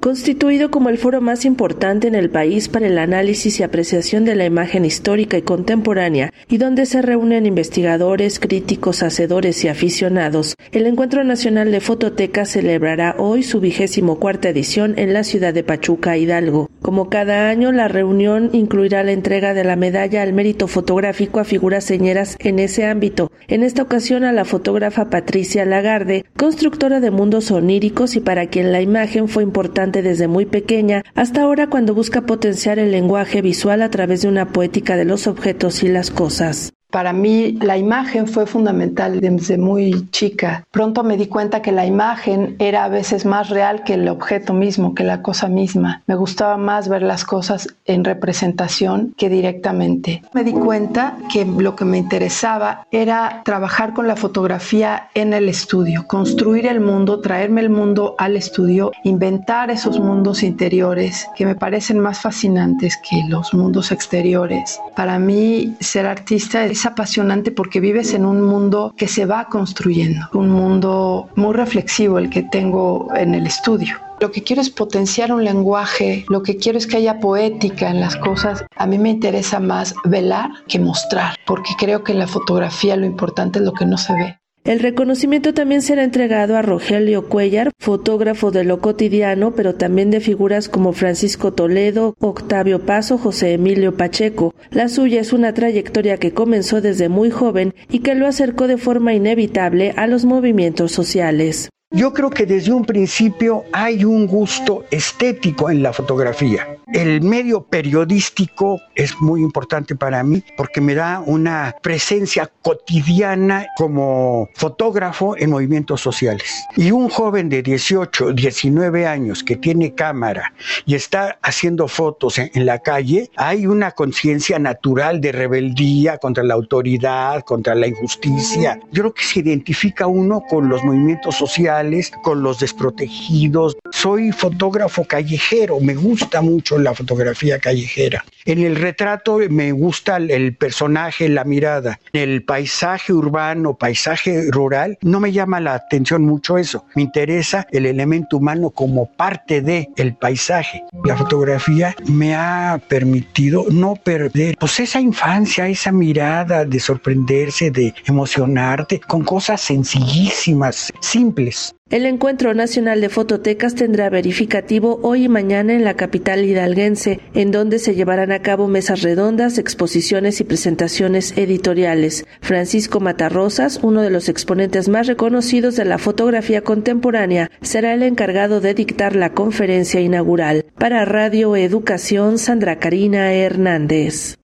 Constituido como el foro más importante en el país para el análisis y apreciación de la imagen histórica y contemporánea, y donde se reúnen investigadores, críticos, hacedores y aficionados, el Encuentro Nacional de Fototeca celebrará hoy su vigésimo cuarta edición en la ciudad de Pachuca, Hidalgo. Como cada año, la reunión incluirá la entrega de la medalla al mérito fotográfico a figuras señeras en ese ámbito. En esta ocasión a la fotógrafa Patricia Lagarde, constructora de mundos oníricos y para quien la imagen fue importante desde muy pequeña hasta ahora cuando busca potenciar el lenguaje visual a través de una poética de los objetos y las cosas. Para mí la imagen fue fundamental desde muy chica. Pronto me di cuenta que la imagen era a veces más real que el objeto mismo, que la cosa misma. Me gustaba más ver las cosas en representación que directamente. Me di cuenta que lo que me interesaba era trabajar con la fotografía en el estudio, construir el mundo, traerme el mundo al estudio, inventar esos mundos interiores que me parecen más fascinantes que los mundos exteriores. Para mí ser artista es es apasionante porque vives en un mundo que se va construyendo, un mundo muy reflexivo el que tengo en el estudio. Lo que quiero es potenciar un lenguaje, lo que quiero es que haya poética en las cosas. A mí me interesa más velar que mostrar, porque creo que en la fotografía lo importante es lo que no se ve. El reconocimiento también será entregado a Rogelio Cuellar, fotógrafo de lo cotidiano, pero también de figuras como Francisco Toledo, Octavio Paso, José Emilio Pacheco. La suya es una trayectoria que comenzó desde muy joven y que lo acercó de forma inevitable a los movimientos sociales. Yo creo que desde un principio hay un gusto estético en la fotografía. El medio periodístico es muy importante para mí porque me da una presencia cotidiana como fotógrafo en movimientos sociales. Y un joven de 18, 19 años que tiene cámara y está haciendo fotos en, la calle, hay una conciencia natural de rebeldía contra la autoridad, contra la injusticia. Yo creo que se identifica uno con los movimientos sociales, con los desprotegidos. Soy fotógrafo callejero, me gusta mucho la fotografía callejera. En el retrato me gusta el personaje, la mirada. El paisaje urbano, paisaje rural, no me llama la atención mucho eso. Me interesa el elemento humano como parte de el paisaje. La fotografía me ha permitido no perder pues esa infancia, esa mirada de sorprenderse, de emocionarte con cosas sencillísimas, simples. El Encuentro Nacional de Fototecas tendrá verificativo hoy y mañana en la capital hidalguense, en donde se llevarán cabo mesas redondas, exposiciones y presentaciones editoriales. Francisco Matarrosas, uno de los exponentes más reconocidos de la fotografía contemporánea, será el encargado de dictar la conferencia inaugural. Para Radio Educación, Sandra Karina Hernández.